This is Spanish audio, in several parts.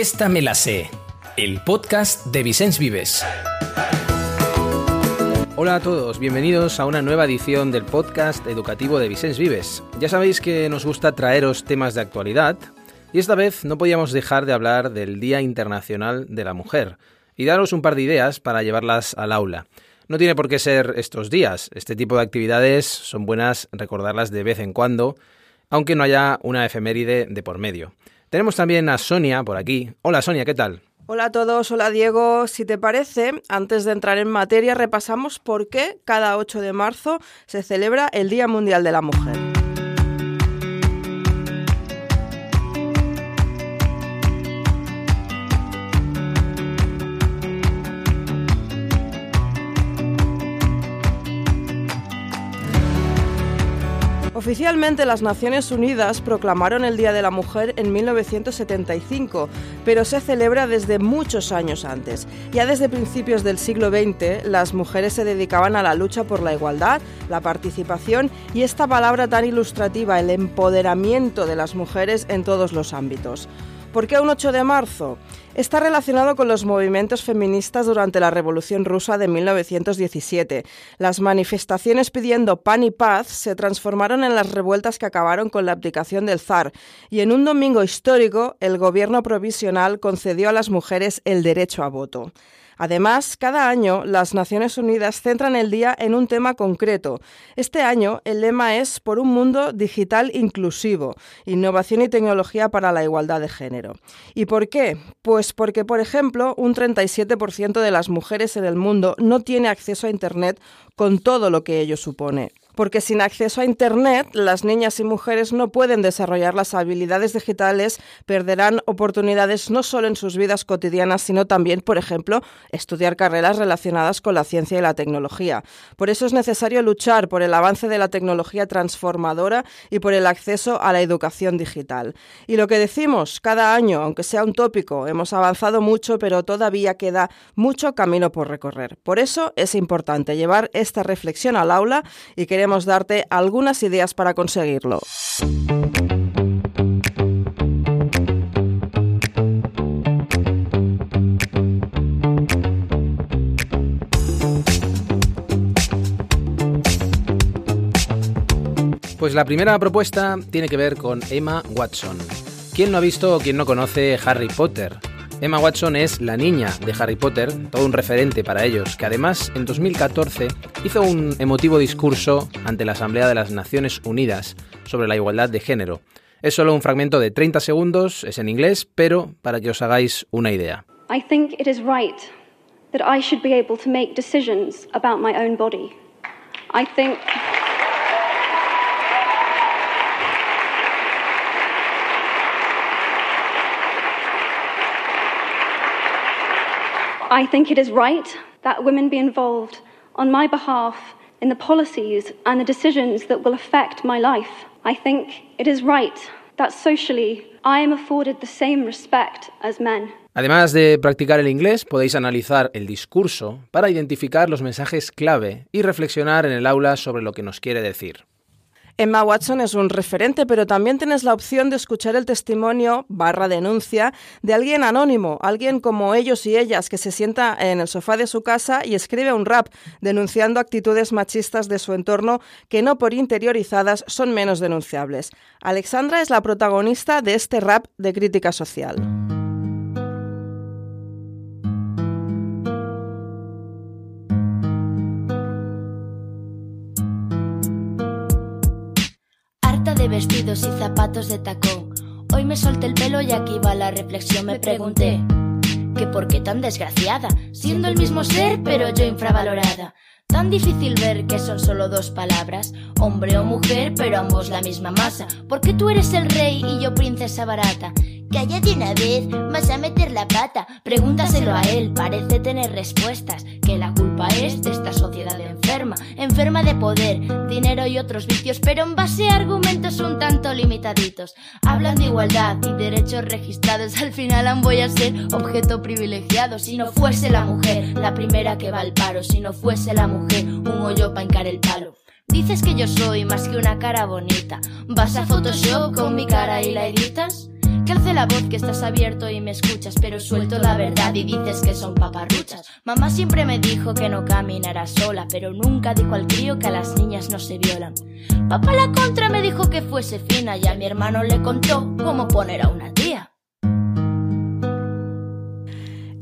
Esta me la sé, el podcast de Vicens Vives. Hola a todos, bienvenidos a una nueva edición del podcast educativo de Vicens Vives. Ya sabéis que nos gusta traeros temas de actualidad y esta vez no podíamos dejar de hablar del Día Internacional de la Mujer y daros un par de ideas para llevarlas al aula. No tiene por qué ser estos días, este tipo de actividades son buenas recordarlas de vez en cuando, aunque no haya una efeméride de por medio. Tenemos también a Sonia por aquí. Hola Sonia, ¿qué tal? Hola a todos, hola Diego. Si te parece, antes de entrar en materia, repasamos por qué cada 8 de marzo se celebra el Día Mundial de la Mujer. Oficialmente las Naciones Unidas proclamaron el Día de la Mujer en 1975, pero se celebra desde muchos años antes. Ya desde principios del siglo XX, las mujeres se dedicaban a la lucha por la igualdad, la participación y esta palabra tan ilustrativa, el empoderamiento de las mujeres en todos los ámbitos. ¿Por qué un 8 de marzo? Está relacionado con los movimientos feministas durante la Revolución Rusa de 1917. Las manifestaciones pidiendo pan y paz se transformaron en las revueltas que acabaron con la abdicación del zar, y en un domingo histórico el gobierno provisional concedió a las mujeres el derecho a voto. Además, cada año las Naciones Unidas centran el día en un tema concreto. Este año el lema es Por un mundo digital inclusivo, innovación y tecnología para la igualdad de género. ¿Y por qué? Pues porque, por ejemplo, un 37% de las mujeres en el mundo no tiene acceso a Internet con todo lo que ello supone porque sin acceso a Internet las niñas y mujeres no pueden desarrollar las habilidades digitales, perderán oportunidades no solo en sus vidas cotidianas, sino también, por ejemplo, estudiar carreras relacionadas con la ciencia y la tecnología. Por eso es necesario luchar por el avance de la tecnología transformadora y por el acceso a la educación digital. Y lo que decimos cada año, aunque sea un tópico, hemos avanzado mucho, pero todavía queda mucho camino por recorrer. Por eso es importante llevar esta reflexión al aula y que darte algunas ideas para conseguirlo. Pues la primera propuesta tiene que ver con Emma Watson. ¿Quién no ha visto o quién no conoce Harry Potter? Emma Watson es la niña de Harry Potter, todo un referente para ellos, que además en 2014 hizo un emotivo discurso ante la Asamblea de las Naciones Unidas sobre la igualdad de género. Es solo un fragmento de 30 segundos, es en inglés, pero para que os hagáis una idea. I think it is right that I should be able to make decisions about my own body. I think I think it is right that women be involved on my behalf in the policies and the decisions that will affect my life. I think it is right that socially I am afforded the same respect as men. Además de practicar el inglés, podéis analizar el discurso para identificar los mensajes clave y reflexionar en el aula sobre lo que nos quiere decir. Emma Watson es un referente, pero también tienes la opción de escuchar el testimonio barra denuncia de alguien anónimo, alguien como ellos y ellas que se sienta en el sofá de su casa y escribe un rap denunciando actitudes machistas de su entorno que no por interiorizadas son menos denunciables. Alexandra es la protagonista de este rap de crítica social. Vestidos y zapatos de tacón. Hoy me solté el pelo y aquí va la reflexión. Me pregunté, ¿que por qué tan desgraciada? Siendo el mismo ser, pero yo infravalorada. Tan difícil ver que son solo dos palabras, hombre o mujer, pero ambos la misma masa. Porque tú eres el rey y yo princesa barata. Cállate una vez, vas a meter la pata. Pregúntaselo a él, parece tener respuestas. Que la culpa es de esta sociedad enferma, enferma de poder, dinero y otros vicios, pero en base a argumentos un tanto limitaditos. Hablan de igualdad y derechos registrados, al final han voy a ser objeto privilegiado. Si no fuese la mujer la primera que va al paro, si no fuese la mujer un hoyo para hincar el palo. Dices que yo soy más que una cara bonita. ¿Vas a Photoshop con mi cara y la editas? Que alce la voz que estás abierto y me escuchas, pero suelto la verdad y dices que son paparruchas. Mamá siempre me dijo que no caminara sola, pero nunca dijo al crío que a las niñas no se violan. Papá la contra me dijo que fuese fina y a mi hermano le contó cómo poner a una tía.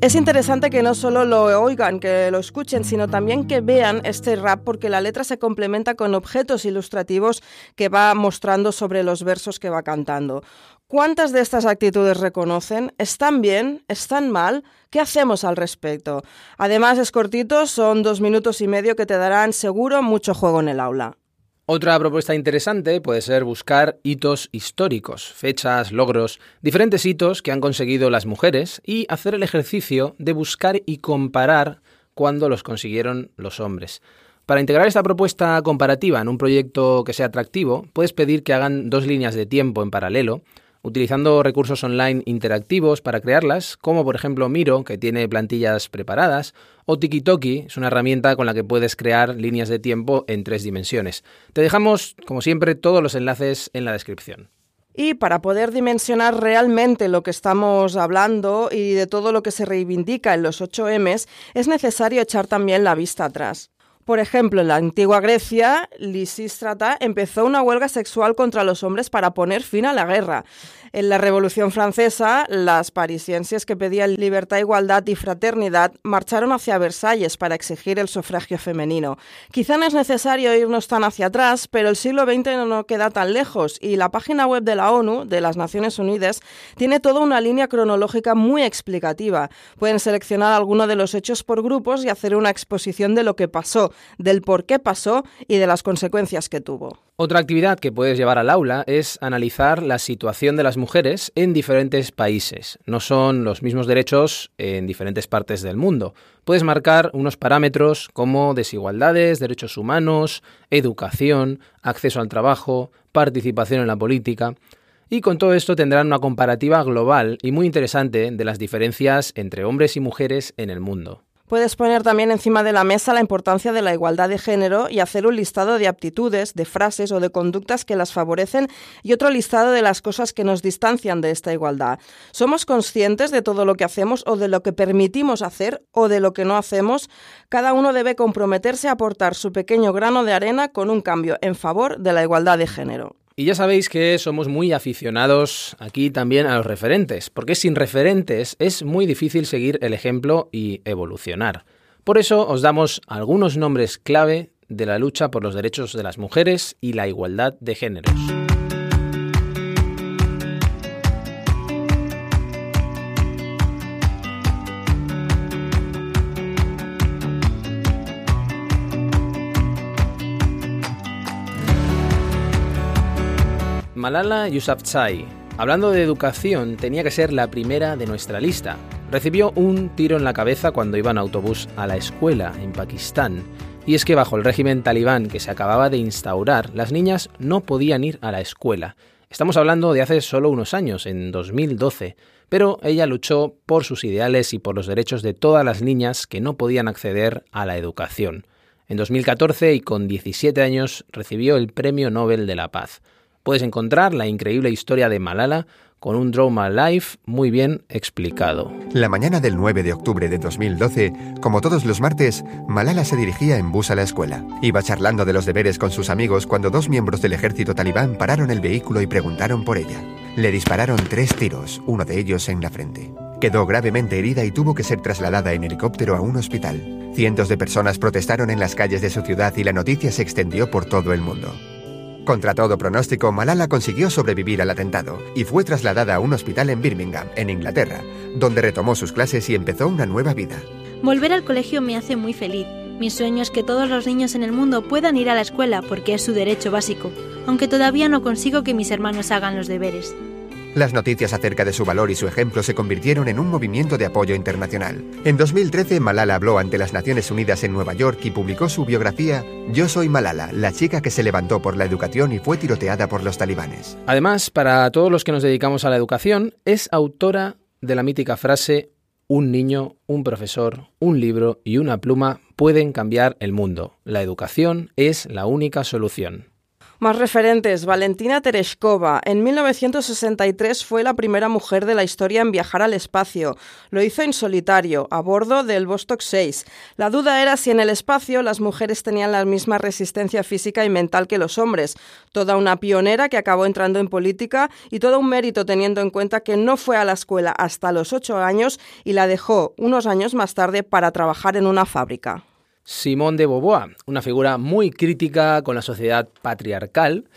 Es interesante que no solo lo oigan, que lo escuchen, sino también que vean este rap porque la letra se complementa con objetos ilustrativos que va mostrando sobre los versos que va cantando. ¿Cuántas de estas actitudes reconocen? ¿Están bien? ¿Están mal? ¿Qué hacemos al respecto? Además, es cortito, son dos minutos y medio que te darán seguro mucho juego en el aula. Otra propuesta interesante puede ser buscar hitos históricos, fechas, logros, diferentes hitos que han conseguido las mujeres y hacer el ejercicio de buscar y comparar cuándo los consiguieron los hombres. Para integrar esta propuesta comparativa en un proyecto que sea atractivo, puedes pedir que hagan dos líneas de tiempo en paralelo, utilizando recursos online interactivos para crearlas, como por ejemplo Miro, que tiene plantillas preparadas, o Tikitoki, es una herramienta con la que puedes crear líneas de tiempo en tres dimensiones. Te dejamos, como siempre, todos los enlaces en la descripción. Y para poder dimensionar realmente lo que estamos hablando y de todo lo que se reivindica en los 8Ms, es necesario echar también la vista atrás. Por ejemplo, en la antigua Grecia, Lisístrata empezó una huelga sexual contra los hombres para poner fin a la guerra. En la Revolución Francesa, las parisienses que pedían libertad, igualdad y fraternidad marcharon hacia Versalles para exigir el sufragio femenino. Quizá no es necesario irnos tan hacia atrás, pero el siglo XX no queda tan lejos y la página web de la ONU, de las Naciones Unidas, tiene toda una línea cronológica muy explicativa. Pueden seleccionar alguno de los hechos por grupos y hacer una exposición de lo que pasó, del por qué pasó y de las consecuencias que tuvo. Otra actividad que puedes llevar al aula es analizar la situación de las mujeres en diferentes países. No son los mismos derechos en diferentes partes del mundo. Puedes marcar unos parámetros como desigualdades, derechos humanos, educación, acceso al trabajo, participación en la política. Y con todo esto tendrán una comparativa global y muy interesante de las diferencias entre hombres y mujeres en el mundo. Puedes poner también encima de la mesa la importancia de la igualdad de género y hacer un listado de aptitudes, de frases o de conductas que las favorecen y otro listado de las cosas que nos distancian de esta igualdad. ¿Somos conscientes de todo lo que hacemos o de lo que permitimos hacer o de lo que no hacemos? Cada uno debe comprometerse a aportar su pequeño grano de arena con un cambio en favor de la igualdad de género. Y ya sabéis que somos muy aficionados aquí también a los referentes, porque sin referentes es muy difícil seguir el ejemplo y evolucionar. Por eso os damos algunos nombres clave de la lucha por los derechos de las mujeres y la igualdad de géneros. Malala Yousafzai, hablando de educación, tenía que ser la primera de nuestra lista. Recibió un tiro en la cabeza cuando iba en autobús a la escuela en Pakistán. Y es que bajo el régimen talibán que se acababa de instaurar, las niñas no podían ir a la escuela. Estamos hablando de hace solo unos años, en 2012, pero ella luchó por sus ideales y por los derechos de todas las niñas que no podían acceder a la educación. En 2014 y con 17 años recibió el Premio Nobel de la Paz puedes encontrar la increíble historia de Malala con un Drama Life muy bien explicado. La mañana del 9 de octubre de 2012, como todos los martes, Malala se dirigía en bus a la escuela. Iba charlando de los deberes con sus amigos cuando dos miembros del ejército talibán pararon el vehículo y preguntaron por ella. Le dispararon tres tiros, uno de ellos en la frente. Quedó gravemente herida y tuvo que ser trasladada en helicóptero a un hospital. Cientos de personas protestaron en las calles de su ciudad y la noticia se extendió por todo el mundo. Contra todo pronóstico, Malala consiguió sobrevivir al atentado y fue trasladada a un hospital en Birmingham, en Inglaterra, donde retomó sus clases y empezó una nueva vida. Volver al colegio me hace muy feliz. Mi sueño es que todos los niños en el mundo puedan ir a la escuela porque es su derecho básico, aunque todavía no consigo que mis hermanos hagan los deberes. Las noticias acerca de su valor y su ejemplo se convirtieron en un movimiento de apoyo internacional. En 2013, Malala habló ante las Naciones Unidas en Nueva York y publicó su biografía Yo soy Malala, la chica que se levantó por la educación y fue tiroteada por los talibanes. Además, para todos los que nos dedicamos a la educación, es autora de la mítica frase un niño, un profesor, un libro y una pluma pueden cambiar el mundo. La educación es la única solución. Más referentes, Valentina Tereshkova. En 1963 fue la primera mujer de la historia en viajar al espacio. Lo hizo en solitario, a bordo del Vostok 6. La duda era si en el espacio las mujeres tenían la misma resistencia física y mental que los hombres. Toda una pionera que acabó entrando en política y todo un mérito teniendo en cuenta que no fue a la escuela hasta los ocho años y la dejó unos años más tarde para trabajar en una fábrica. Simone de Beauvoir, una figura muy crítica con la sociedad patriarcal.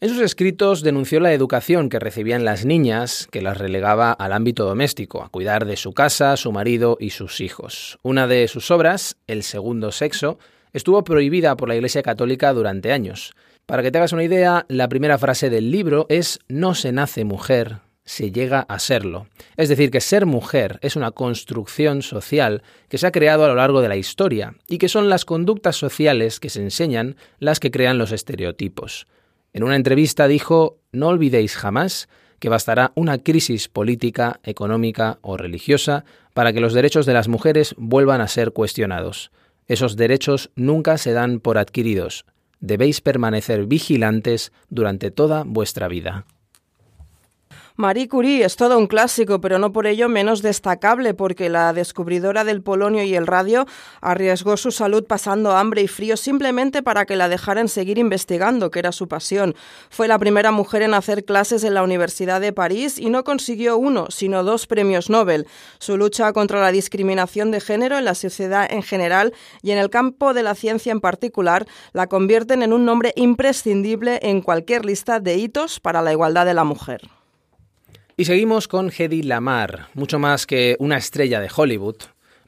En sus escritos denunció la educación que recibían las niñas, que las relegaba al ámbito doméstico, a cuidar de su casa, su marido y sus hijos. Una de sus obras, El segundo sexo, estuvo prohibida por la Iglesia Católica durante años. Para que te hagas una idea, la primera frase del libro es No se nace mujer, se llega a serlo. Es decir, que ser mujer es una construcción social que se ha creado a lo largo de la historia y que son las conductas sociales que se enseñan las que crean los estereotipos. En una entrevista dijo, no olvidéis jamás que bastará una crisis política, económica o religiosa para que los derechos de las mujeres vuelvan a ser cuestionados. Esos derechos nunca se dan por adquiridos. Debéis permanecer vigilantes durante toda vuestra vida. Marie Curie es todo un clásico, pero no por ello menos destacable, porque la descubridora del polonio y el radio arriesgó su salud pasando hambre y frío simplemente para que la dejaran seguir investigando, que era su pasión. Fue la primera mujer en hacer clases en la Universidad de París y no consiguió uno, sino dos premios Nobel. Su lucha contra la discriminación de género en la sociedad en general y en el campo de la ciencia en particular la convierten en un nombre imprescindible en cualquier lista de hitos para la igualdad de la mujer. Y seguimos con Hedy Lamar, mucho más que una estrella de Hollywood.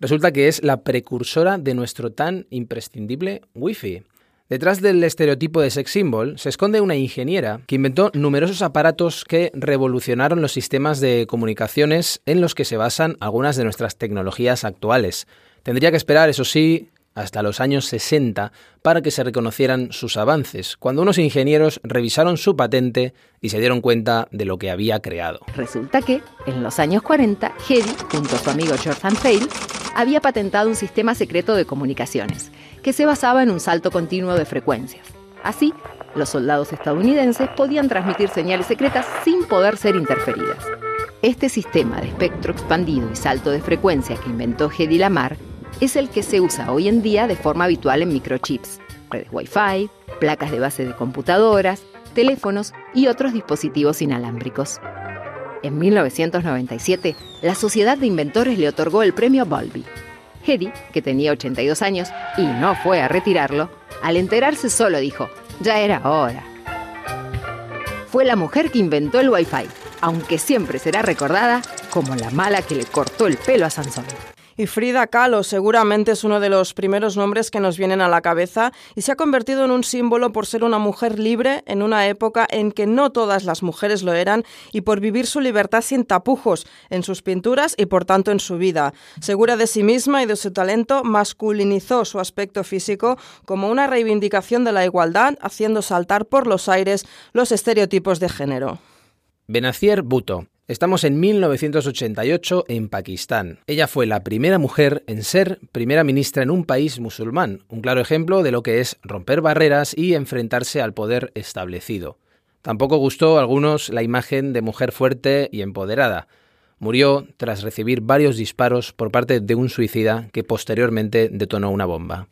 Resulta que es la precursora de nuestro tan imprescindible Wi-Fi. Detrás del estereotipo de sex symbol se esconde una ingeniera que inventó numerosos aparatos que revolucionaron los sistemas de comunicaciones en los que se basan algunas de nuestras tecnologías actuales. Tendría que esperar, eso sí, hasta los años 60 para que se reconocieran sus avances, cuando unos ingenieros revisaron su patente y se dieron cuenta de lo que había creado. Resulta que, en los años 40, Hedy, junto a su amigo George Hale, había patentado un sistema secreto de comunicaciones, que se basaba en un salto continuo de frecuencias. Así, los soldados estadounidenses podían transmitir señales secretas sin poder ser interferidas. Este sistema de espectro expandido y salto de frecuencia que inventó Hedy Lamar es el que se usa hoy en día de forma habitual en microchips, redes Wi-Fi, placas de base de computadoras, teléfonos y otros dispositivos inalámbricos. En 1997, la Sociedad de Inventores le otorgó el premio Bulby. Hedy, que tenía 82 años y no fue a retirarlo, al enterarse solo dijo, ya era hora. Fue la mujer que inventó el Wi-Fi, aunque siempre será recordada como la mala que le cortó el pelo a Sansón. Y Frida Kahlo seguramente es uno de los primeros nombres que nos vienen a la cabeza y se ha convertido en un símbolo por ser una mujer libre en una época en que no todas las mujeres lo eran y por vivir su libertad sin tapujos en sus pinturas y por tanto en su vida. Segura de sí misma y de su talento, masculinizó su aspecto físico como una reivindicación de la igualdad, haciendo saltar por los aires los estereotipos de género. Benacier Bhutto Estamos en 1988 en Pakistán. Ella fue la primera mujer en ser primera ministra en un país musulmán, un claro ejemplo de lo que es romper barreras y enfrentarse al poder establecido. Tampoco gustó a algunos la imagen de mujer fuerte y empoderada. Murió tras recibir varios disparos por parte de un suicida que posteriormente detonó una bomba.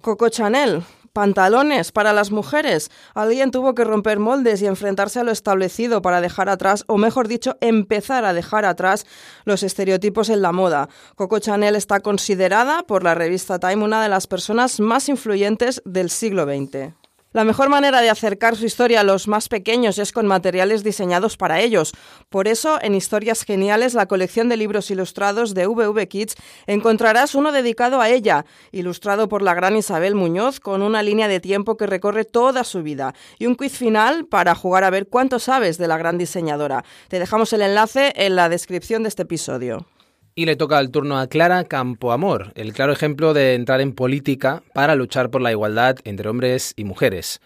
Coco Chanel Pantalones para las mujeres. Alguien tuvo que romper moldes y enfrentarse a lo establecido para dejar atrás, o mejor dicho, empezar a dejar atrás los estereotipos en la moda. Coco Chanel está considerada por la revista Time una de las personas más influyentes del siglo XX. La mejor manera de acercar su historia a los más pequeños es con materiales diseñados para ellos. Por eso, en Historias Geniales, la colección de libros ilustrados de VV Kids, encontrarás uno dedicado a ella, ilustrado por la gran Isabel Muñoz, con una línea de tiempo que recorre toda su vida, y un quiz final para jugar a ver cuánto sabes de la gran diseñadora. Te dejamos el enlace en la descripción de este episodio. Y le toca el turno a Clara Campoamor, el claro ejemplo de entrar en política para luchar por la igualdad entre hombres y mujeres.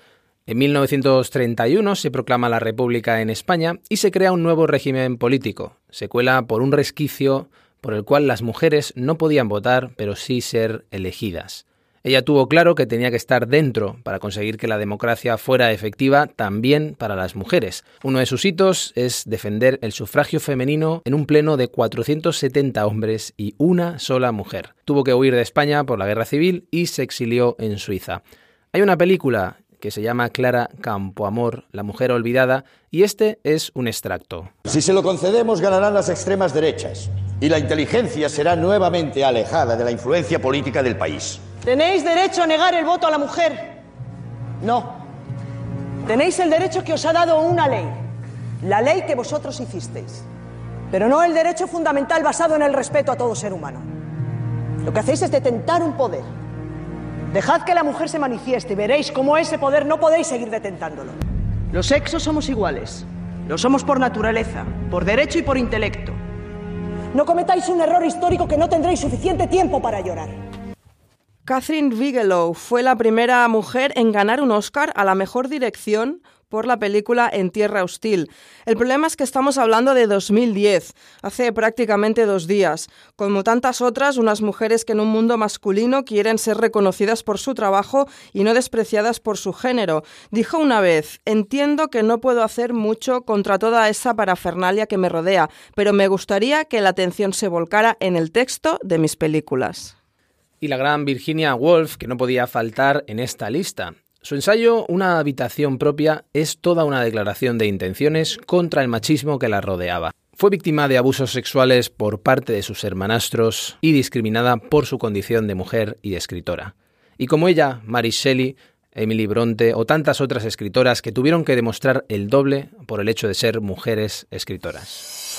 En 1931 se proclama la República en España y se crea un nuevo régimen político. Se cuela por un resquicio por el cual las mujeres no podían votar, pero sí ser elegidas. Ella tuvo claro que tenía que estar dentro para conseguir que la democracia fuera efectiva también para las mujeres. Uno de sus hitos es defender el sufragio femenino en un pleno de 470 hombres y una sola mujer. Tuvo que huir de España por la guerra civil y se exilió en Suiza. Hay una película que se llama Clara Campoamor, la mujer olvidada, y este es un extracto. Si se lo concedemos, ganarán las extremas derechas y la inteligencia será nuevamente alejada de la influencia política del país. ¿Tenéis derecho a negar el voto a la mujer? No. Tenéis el derecho que os ha dado una ley, la ley que vosotros hicisteis, pero no el derecho fundamental basado en el respeto a todo ser humano. Lo que hacéis es detentar un poder Dejad que la mujer se manifieste y veréis cómo ese poder no podéis seguir detentándolo. Los sexos somos iguales. Lo somos por naturaleza, por derecho y por intelecto. No cometáis un error histórico que no tendréis suficiente tiempo para llorar. Catherine Bigelow fue la primera mujer en ganar un Oscar a la mejor dirección por la película En Tierra Hostil. El problema es que estamos hablando de 2010, hace prácticamente dos días. Como tantas otras, unas mujeres que en un mundo masculino quieren ser reconocidas por su trabajo y no despreciadas por su género. Dijo una vez, entiendo que no puedo hacer mucho contra toda esa parafernalia que me rodea, pero me gustaría que la atención se volcara en el texto de mis películas. Y la gran Virginia Woolf, que no podía faltar en esta lista. Su ensayo, Una habitación propia, es toda una declaración de intenciones contra el machismo que la rodeaba. Fue víctima de abusos sexuales por parte de sus hermanastros y discriminada por su condición de mujer y escritora. Y como ella, Mary Shelley, Emily Bronte o tantas otras escritoras que tuvieron que demostrar el doble por el hecho de ser mujeres escritoras.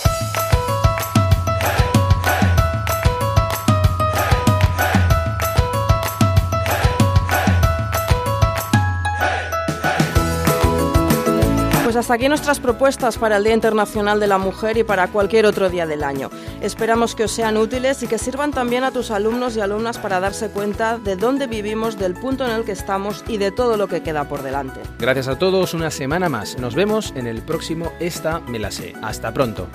Pues hasta aquí nuestras propuestas para el Día Internacional de la Mujer y para cualquier otro día del año. Esperamos que os sean útiles y que sirvan también a tus alumnos y alumnas para darse cuenta de dónde vivimos, del punto en el que estamos y de todo lo que queda por delante. Gracias a todos, una semana más. Nos vemos en el próximo Esta Me la sé. Hasta pronto.